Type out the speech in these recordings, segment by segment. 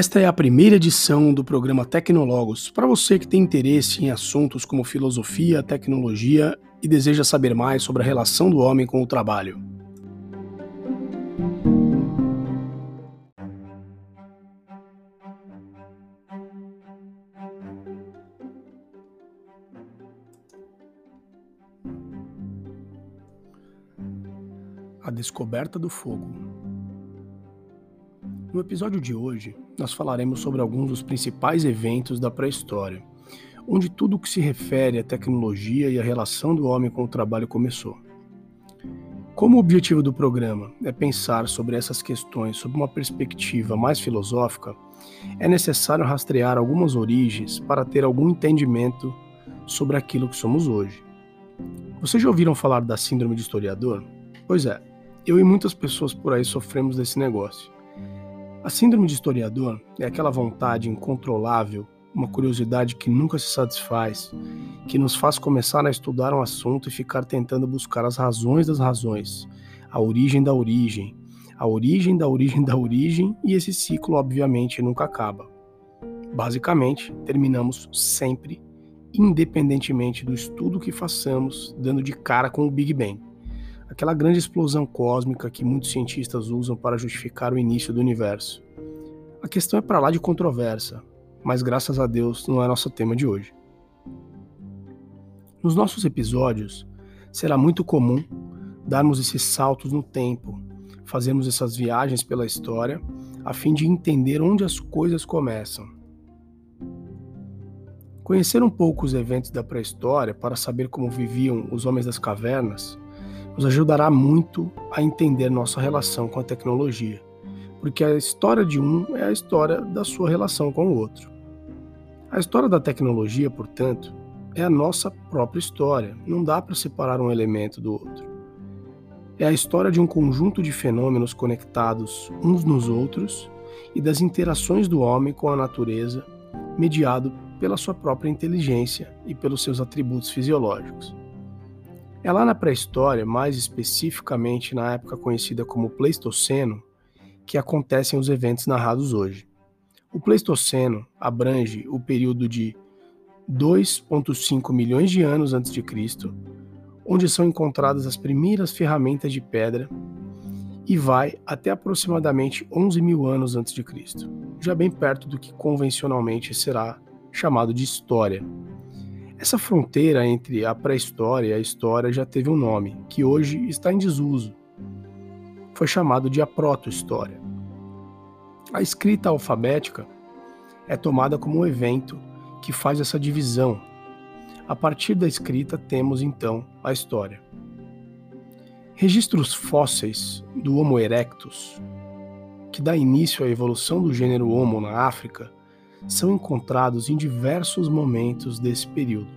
Esta é a primeira edição do programa Tecnólogos para você que tem interesse em assuntos como filosofia, tecnologia e deseja saber mais sobre a relação do homem com o trabalho. A descoberta do fogo. No episódio de hoje, nós falaremos sobre alguns dos principais eventos da pré-história, onde tudo o que se refere à tecnologia e à relação do homem com o trabalho começou. Como o objetivo do programa é pensar sobre essas questões sob uma perspectiva mais filosófica, é necessário rastrear algumas origens para ter algum entendimento sobre aquilo que somos hoje. Vocês já ouviram falar da síndrome de historiador? Pois é, eu e muitas pessoas por aí sofremos desse negócio. A síndrome de historiador é aquela vontade incontrolável, uma curiosidade que nunca se satisfaz, que nos faz começar a estudar um assunto e ficar tentando buscar as razões das razões, a origem da origem, a origem da origem da origem, e esse ciclo, obviamente, nunca acaba. Basicamente, terminamos sempre, independentemente do estudo que façamos, dando de cara com o Big Bang aquela grande explosão cósmica que muitos cientistas usam para justificar o início do universo. A questão é para lá de controversa, mas graças a Deus não é nosso tema de hoje. Nos nossos episódios, será muito comum darmos esses saltos no tempo, fazermos essas viagens pela história, a fim de entender onde as coisas começam. Conhecer um pouco os eventos da pré-história para saber como viviam os homens das cavernas nos ajudará muito a entender nossa relação com a tecnologia, porque a história de um é a história da sua relação com o outro. A história da tecnologia, portanto, é a nossa própria história, não dá para separar um elemento do outro. É a história de um conjunto de fenômenos conectados uns nos outros e das interações do homem com a natureza, mediado pela sua própria inteligência e pelos seus atributos fisiológicos. É lá na pré-história, mais especificamente na época conhecida como Pleistoceno, que acontecem os eventos narrados hoje. O Pleistoceno abrange o período de 2,5 milhões de anos antes de Cristo, onde são encontradas as primeiras ferramentas de pedra, e vai até aproximadamente 11 mil anos antes de Cristo, já bem perto do que convencionalmente será chamado de história. Essa fronteira entre a pré-história e a história já teve um nome, que hoje está em desuso. Foi chamado de a proto-história. A escrita alfabética é tomada como um evento que faz essa divisão. A partir da escrita temos então a história. Registros fósseis do Homo erectus, que dá início à evolução do gênero Homo na África, são encontrados em diversos momentos desse período,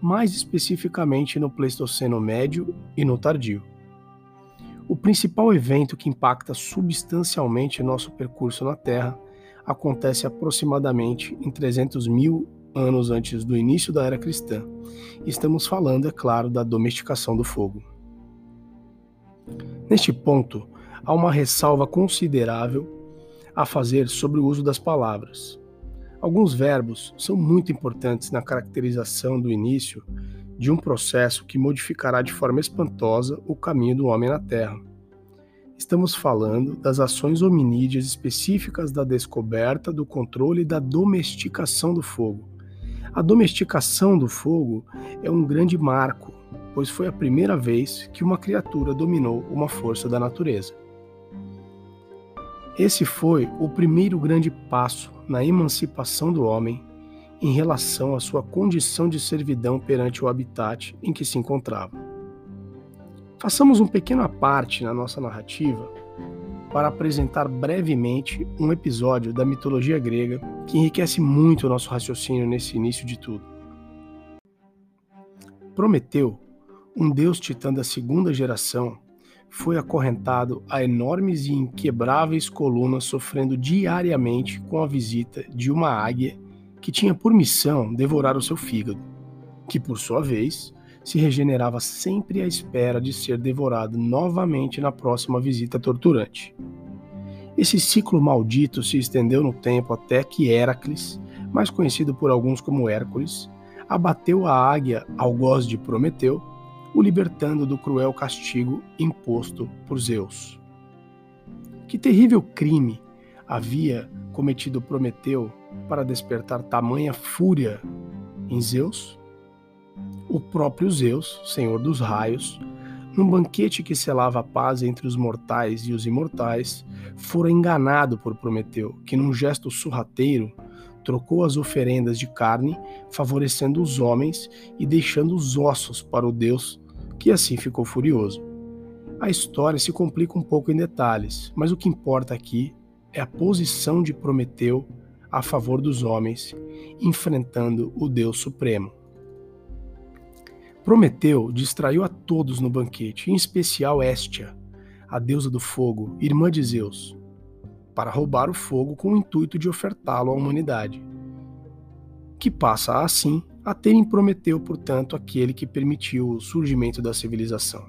mais especificamente no Pleistoceno Médio e no Tardio. O principal evento que impacta substancialmente nosso percurso na Terra acontece aproximadamente em 300 mil anos antes do início da era cristã. Estamos falando, é claro, da domesticação do fogo. Neste ponto, há uma ressalva considerável a fazer sobre o uso das palavras. Alguns verbos são muito importantes na caracterização do início de um processo que modificará de forma espantosa o caminho do homem na Terra. Estamos falando das ações hominídeas específicas da descoberta, do controle e da domesticação do fogo. A domesticação do fogo é um grande marco, pois foi a primeira vez que uma criatura dominou uma força da natureza. Esse foi o primeiro grande passo na emancipação do homem em relação à sua condição de servidão perante o habitat em que se encontrava. Façamos um pequeno aparte na nossa narrativa para apresentar brevemente um episódio da mitologia grega que enriquece muito o nosso raciocínio nesse início de tudo. Prometeu, um deus titã da segunda geração, foi acorrentado a enormes e inquebráveis colunas, sofrendo diariamente com a visita de uma águia que tinha por missão devorar o seu fígado, que por sua vez se regenerava sempre à espera de ser devorado novamente na próxima visita torturante. Esse ciclo maldito se estendeu no tempo até que Heracles, mais conhecido por alguns como Hércules, abateu a águia algoz de Prometeu, o libertando do cruel castigo imposto por Zeus. Que terrível crime havia cometido Prometeu para despertar tamanha fúria em Zeus? O próprio Zeus, senhor dos raios, num banquete que selava a paz entre os mortais e os imortais, fora enganado por Prometeu, que num gesto surrateiro trocou as oferendas de carne, favorecendo os homens e deixando os ossos para o deus, que assim ficou furioso. A história se complica um pouco em detalhes, mas o que importa aqui é a posição de Prometeu a favor dos homens, enfrentando o Deus Supremo. Prometeu distraiu a todos no banquete, em especial Éstia, a deusa do fogo, irmã de Zeus, para roubar o fogo com o intuito de ofertá-lo à humanidade. Que passa assim a ter em Prometeu, portanto, aquele que permitiu o surgimento da civilização.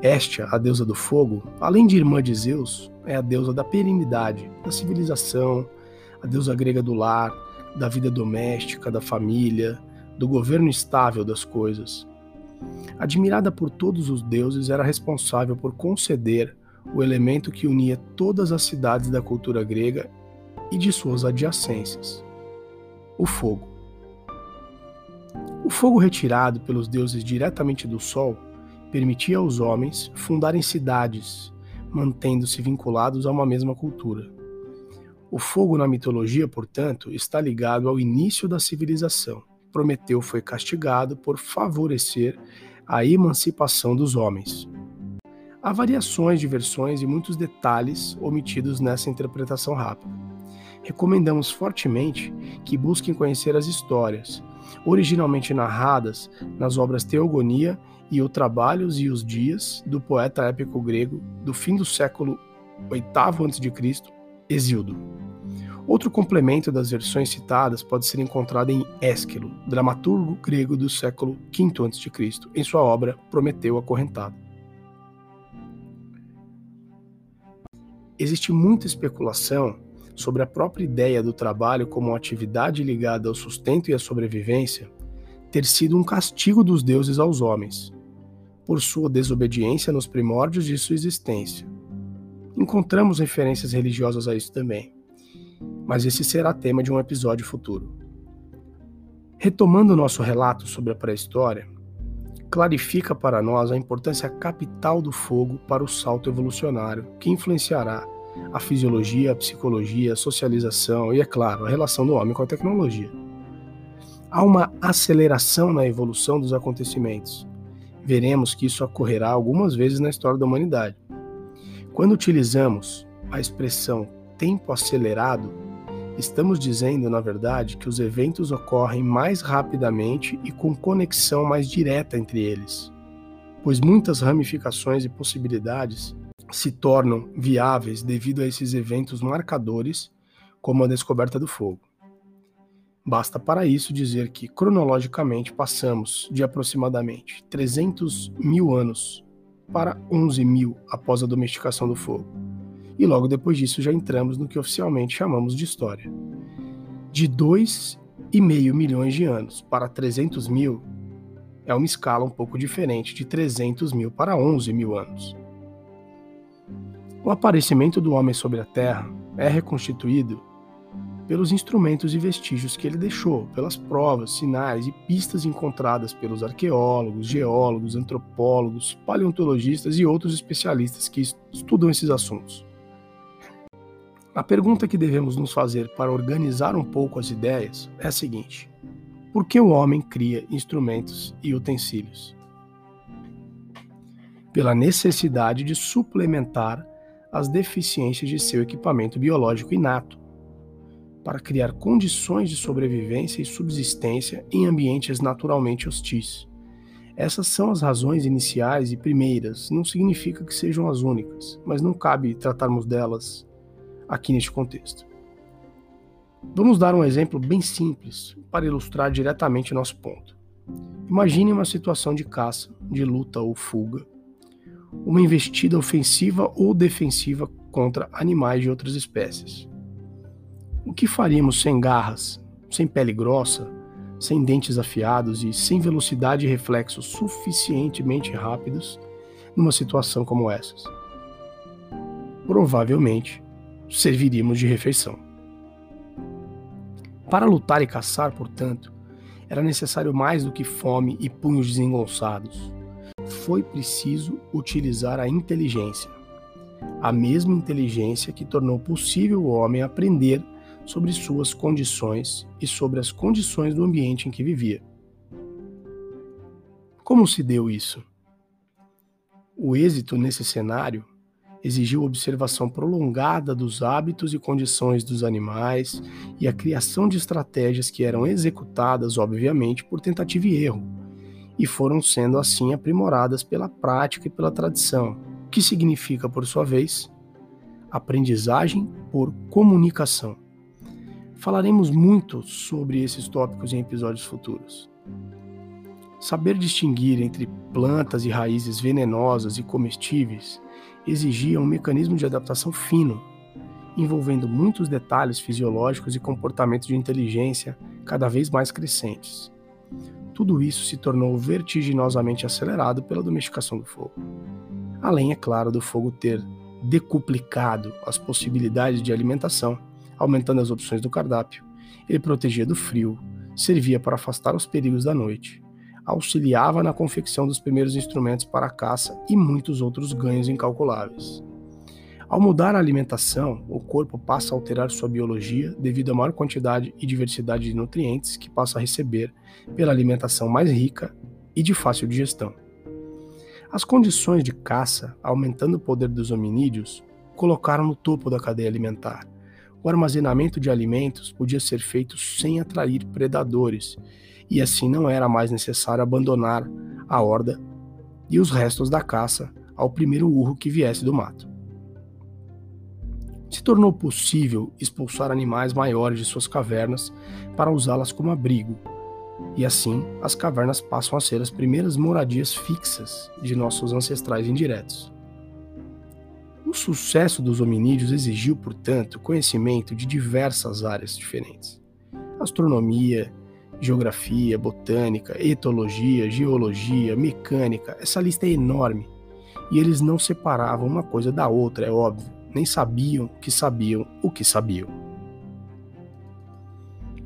Éstia, a deusa do fogo, além de irmã de Zeus, é a deusa da perenidade, da civilização, a deusa grega do lar, da vida doméstica, da família, do governo estável das coisas. Admirada por todos os deuses, era responsável por conceder o elemento que unia todas as cidades da cultura grega e de suas adjacências: o fogo. O fogo retirado pelos deuses diretamente do sol permitia aos homens fundarem cidades, mantendo-se vinculados a uma mesma cultura. O fogo na mitologia, portanto, está ligado ao início da civilização Prometeu foi castigado por favorecer a emancipação dos homens. Há variações de versões e muitos detalhes omitidos nessa interpretação rápida. Recomendamos fortemente que busquem conhecer as histórias, originalmente narradas nas obras Teogonia e o Trabalhos e os Dias do poeta épico grego do fim do século VIII a.C., Exildo. Outro complemento das versões citadas pode ser encontrado em Ésquilo, dramaturgo grego do século V a.C., em sua obra Prometeu Acorrentado. Existe muita especulação sobre a própria ideia do trabalho como atividade ligada ao sustento e à sobrevivência ter sido um castigo dos deuses aos homens, por sua desobediência nos primórdios de sua existência. Encontramos referências religiosas a isso também mas esse será tema de um episódio futuro. Retomando nosso relato sobre a pré-história, clarifica para nós a importância capital do fogo para o salto evolucionário que influenciará a fisiologia, a psicologia, a socialização e, é claro, a relação do homem com a tecnologia. Há uma aceleração na evolução dos acontecimentos. Veremos que isso ocorrerá algumas vezes na história da humanidade. Quando utilizamos a expressão tempo acelerado, estamos dizendo, na verdade, que os eventos ocorrem mais rapidamente e com conexão mais direta entre eles, pois muitas ramificações e possibilidades se tornam viáveis devido a esses eventos marcadores, como a descoberta do fogo. Basta para isso dizer que, cronologicamente, passamos de aproximadamente 300 mil anos para 11 mil após a domesticação do fogo e logo depois disso já entramos no que oficialmente chamamos de história. De 2,5 milhões de anos para 300 mil é uma escala um pouco diferente de 300 mil para 11 mil anos. O aparecimento do homem sobre a Terra é reconstituído pelos instrumentos e vestígios que ele deixou, pelas provas, sinais e pistas encontradas pelos arqueólogos, geólogos, antropólogos, paleontologistas e outros especialistas que estudam esses assuntos. A pergunta que devemos nos fazer para organizar um pouco as ideias é a seguinte: por que o homem cria instrumentos e utensílios? Pela necessidade de suplementar as deficiências de seu equipamento biológico inato, para criar condições de sobrevivência e subsistência em ambientes naturalmente hostis. Essas são as razões iniciais e primeiras, não significa que sejam as únicas, mas não cabe tratarmos delas aqui neste contexto. Vamos dar um exemplo bem simples para ilustrar diretamente nosso ponto. Imagine uma situação de caça, de luta ou fuga. uma investida ofensiva ou defensiva contra animais de outras espécies. O que faríamos sem garras, sem pele grossa, sem dentes afiados e sem velocidade e reflexos suficientemente rápidos numa situação como essas? Provavelmente serviríamos de refeição. Para lutar e caçar, portanto, era necessário mais do que fome e punhos desengonçados. Foi preciso utilizar a inteligência, a mesma inteligência que tornou possível o homem aprender sobre suas condições e sobre as condições do ambiente em que vivia. Como se deu isso? O êxito nesse cenário exigiu observação prolongada dos hábitos e condições dos animais e a criação de estratégias que eram executadas, obviamente, por tentativa e erro, e foram sendo assim aprimoradas pela prática e pela tradição, o que significa, por sua vez, aprendizagem por comunicação. Falaremos muito sobre esses tópicos em episódios futuros. Saber distinguir entre plantas e raízes venenosas e comestíveis exigia um mecanismo de adaptação fino, envolvendo muitos detalhes fisiológicos e comportamentos de inteligência cada vez mais crescentes. Tudo isso se tornou vertiginosamente acelerado pela domesticação do fogo. Além, é claro, do fogo ter decuplicado as possibilidades de alimentação, aumentando as opções do cardápio, ele protegia do frio, servia para afastar os perigos da noite, auxiliava na confecção dos primeiros instrumentos para a caça e muitos outros ganhos incalculáveis. Ao mudar a alimentação, o corpo passa a alterar sua biologia devido à maior quantidade e diversidade de nutrientes que passa a receber pela alimentação mais rica e de fácil digestão. As condições de caça, aumentando o poder dos hominídeos, colocaram no topo da cadeia alimentar. O armazenamento de alimentos podia ser feito sem atrair predadores e assim não era mais necessário abandonar a horda e os restos da caça ao primeiro urro que viesse do mato. Se tornou possível expulsar animais maiores de suas cavernas para usá-las como abrigo, e assim as cavernas passam a ser as primeiras moradias fixas de nossos ancestrais indiretos. O sucesso dos hominídeos exigiu, portanto, conhecimento de diversas áreas diferentes: astronomia, geografia, botânica, etologia, geologia, mecânica. Essa lista é enorme. E eles não separavam uma coisa da outra, é óbvio. Nem sabiam que sabiam o que sabiam.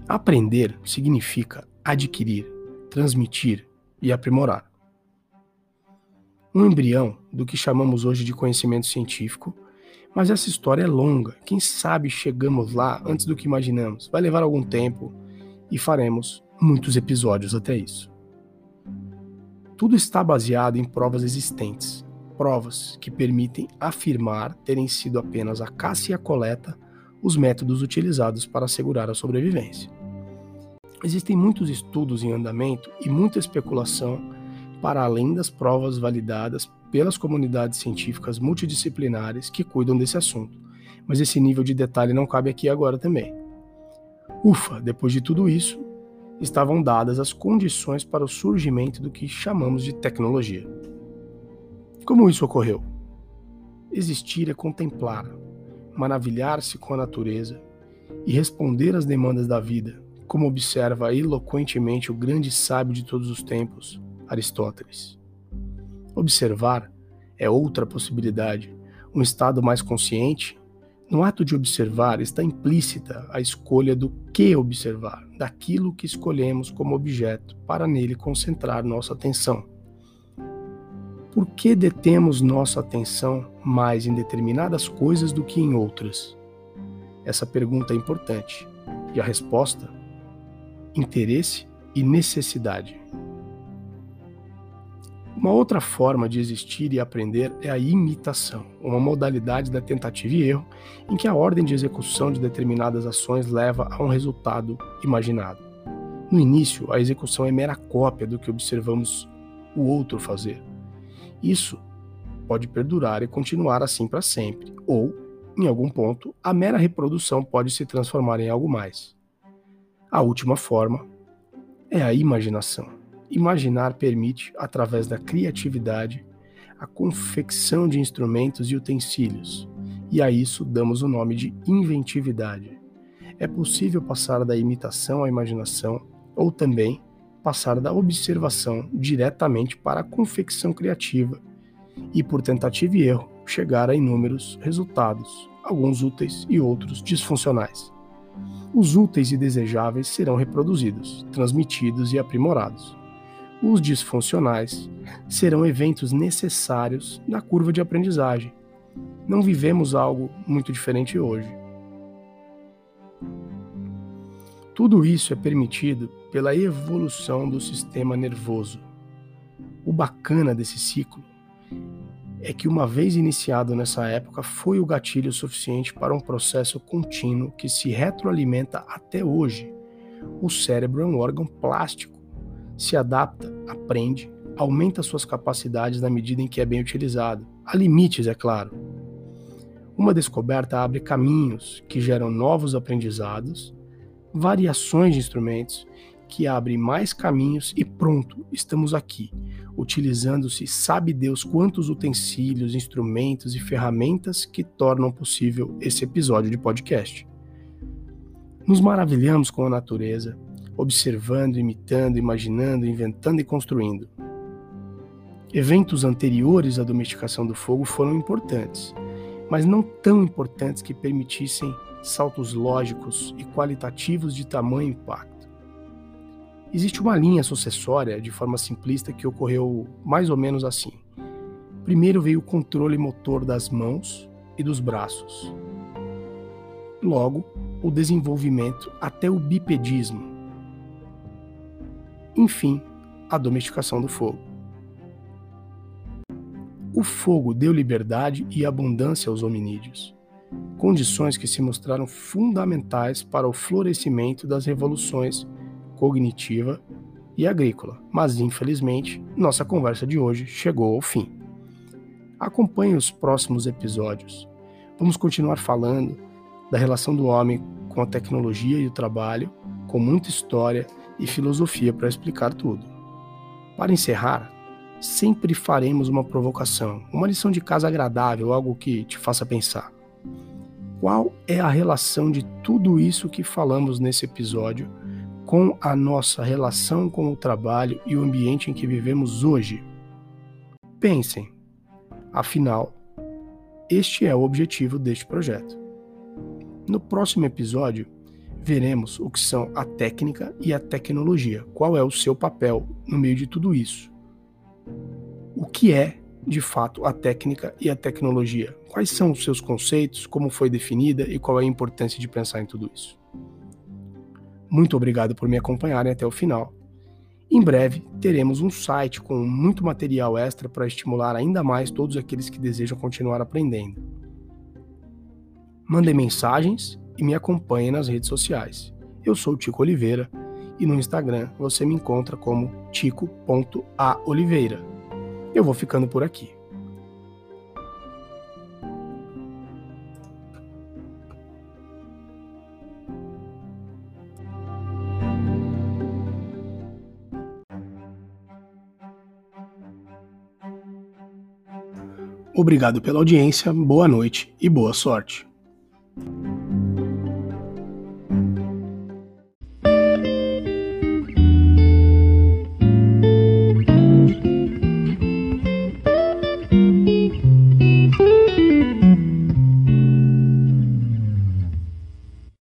Aprender significa adquirir, transmitir e aprimorar. Um embrião do que chamamos hoje de conhecimento científico, mas essa história é longa. Quem sabe chegamos lá antes do que imaginamos. Vai levar algum tempo e faremos muitos episódios até isso. Tudo está baseado em provas existentes, provas que permitem afirmar terem sido apenas a caça e a coleta os métodos utilizados para assegurar a sobrevivência. Existem muitos estudos em andamento e muita especulação para além das provas validadas pelas comunidades científicas multidisciplinares que cuidam desse assunto, mas esse nível de detalhe não cabe aqui agora também. Ufa, depois de tudo isso, estavam dadas as condições para o surgimento do que chamamos de tecnologia. Como isso ocorreu? Existir é contemplar, maravilhar-se com a natureza e responder às demandas da vida, como observa eloquentemente o grande sábio de todos os tempos, Aristóteles. Observar é outra possibilidade, um estado mais consciente no ato de observar está implícita a escolha do que observar, daquilo que escolhemos como objeto para nele concentrar nossa atenção. Por que detemos nossa atenção mais em determinadas coisas do que em outras? Essa pergunta é importante e a resposta: interesse e necessidade. Uma outra forma de existir e aprender é a imitação, uma modalidade da tentativa e erro em que a ordem de execução de determinadas ações leva a um resultado imaginado. No início, a execução é mera cópia do que observamos o outro fazer. Isso pode perdurar e continuar assim para sempre, ou, em algum ponto, a mera reprodução pode se transformar em algo mais. A última forma é a imaginação. Imaginar permite, através da criatividade, a confecção de instrumentos e utensílios, e a isso damos o nome de inventividade. É possível passar da imitação à imaginação ou também passar da observação diretamente para a confecção criativa e, por tentativa e erro, chegar a inúmeros resultados, alguns úteis e outros disfuncionais. Os úteis e desejáveis serão reproduzidos, transmitidos e aprimorados. Os disfuncionais serão eventos necessários na curva de aprendizagem. Não vivemos algo muito diferente hoje. Tudo isso é permitido pela evolução do sistema nervoso. O bacana desse ciclo é que, uma vez iniciado nessa época, foi o gatilho suficiente para um processo contínuo que se retroalimenta até hoje. O cérebro é um órgão plástico, se adapta, aprende, aumenta suas capacidades na medida em que é bem utilizado. Há limites, é claro. Uma descoberta abre caminhos que geram novos aprendizados, variações de instrumentos que abrem mais caminhos e pronto, estamos aqui, utilizando-se sabe Deus quantos utensílios, instrumentos e ferramentas que tornam possível esse episódio de podcast. Nos maravilhamos com a natureza, observando, imitando, imaginando, inventando e construindo. Eventos anteriores à domesticação do fogo foram importantes, mas não tão importantes que permitissem saltos lógicos e qualitativos de tamanho impacto. Existe uma linha sucessória, de forma simplista, que ocorreu mais ou menos assim. Primeiro veio o controle motor das mãos e dos braços. Logo, o desenvolvimento até o bipedismo. Enfim, a domesticação do fogo. O fogo deu liberdade e abundância aos hominídeos, condições que se mostraram fundamentais para o florescimento das revoluções cognitiva e agrícola, mas infelizmente nossa conversa de hoje chegou ao fim. Acompanhe os próximos episódios. Vamos continuar falando da relação do homem com a tecnologia e o trabalho, com muita história e filosofia para explicar tudo. Para encerrar, sempre faremos uma provocação, uma lição de casa agradável, algo que te faça pensar. Qual é a relação de tudo isso que falamos nesse episódio com a nossa relação com o trabalho e o ambiente em que vivemos hoje. Pensem, afinal, este é o objetivo deste projeto. No próximo episódio, veremos o que são a técnica e a tecnologia, qual é o seu papel no meio de tudo isso. O que é, de fato, a técnica e a tecnologia? Quais são os seus conceitos, como foi definida e qual é a importância de pensar em tudo isso? Muito obrigado por me acompanharem até o final. Em breve teremos um site com muito material extra para estimular ainda mais todos aqueles que desejam continuar aprendendo. Mandem mensagens e me acompanhem nas redes sociais. Eu sou Tico Oliveira e no Instagram você me encontra como tico.aoliveira. Eu vou ficando por aqui. Obrigado pela audiência, boa noite e boa sorte.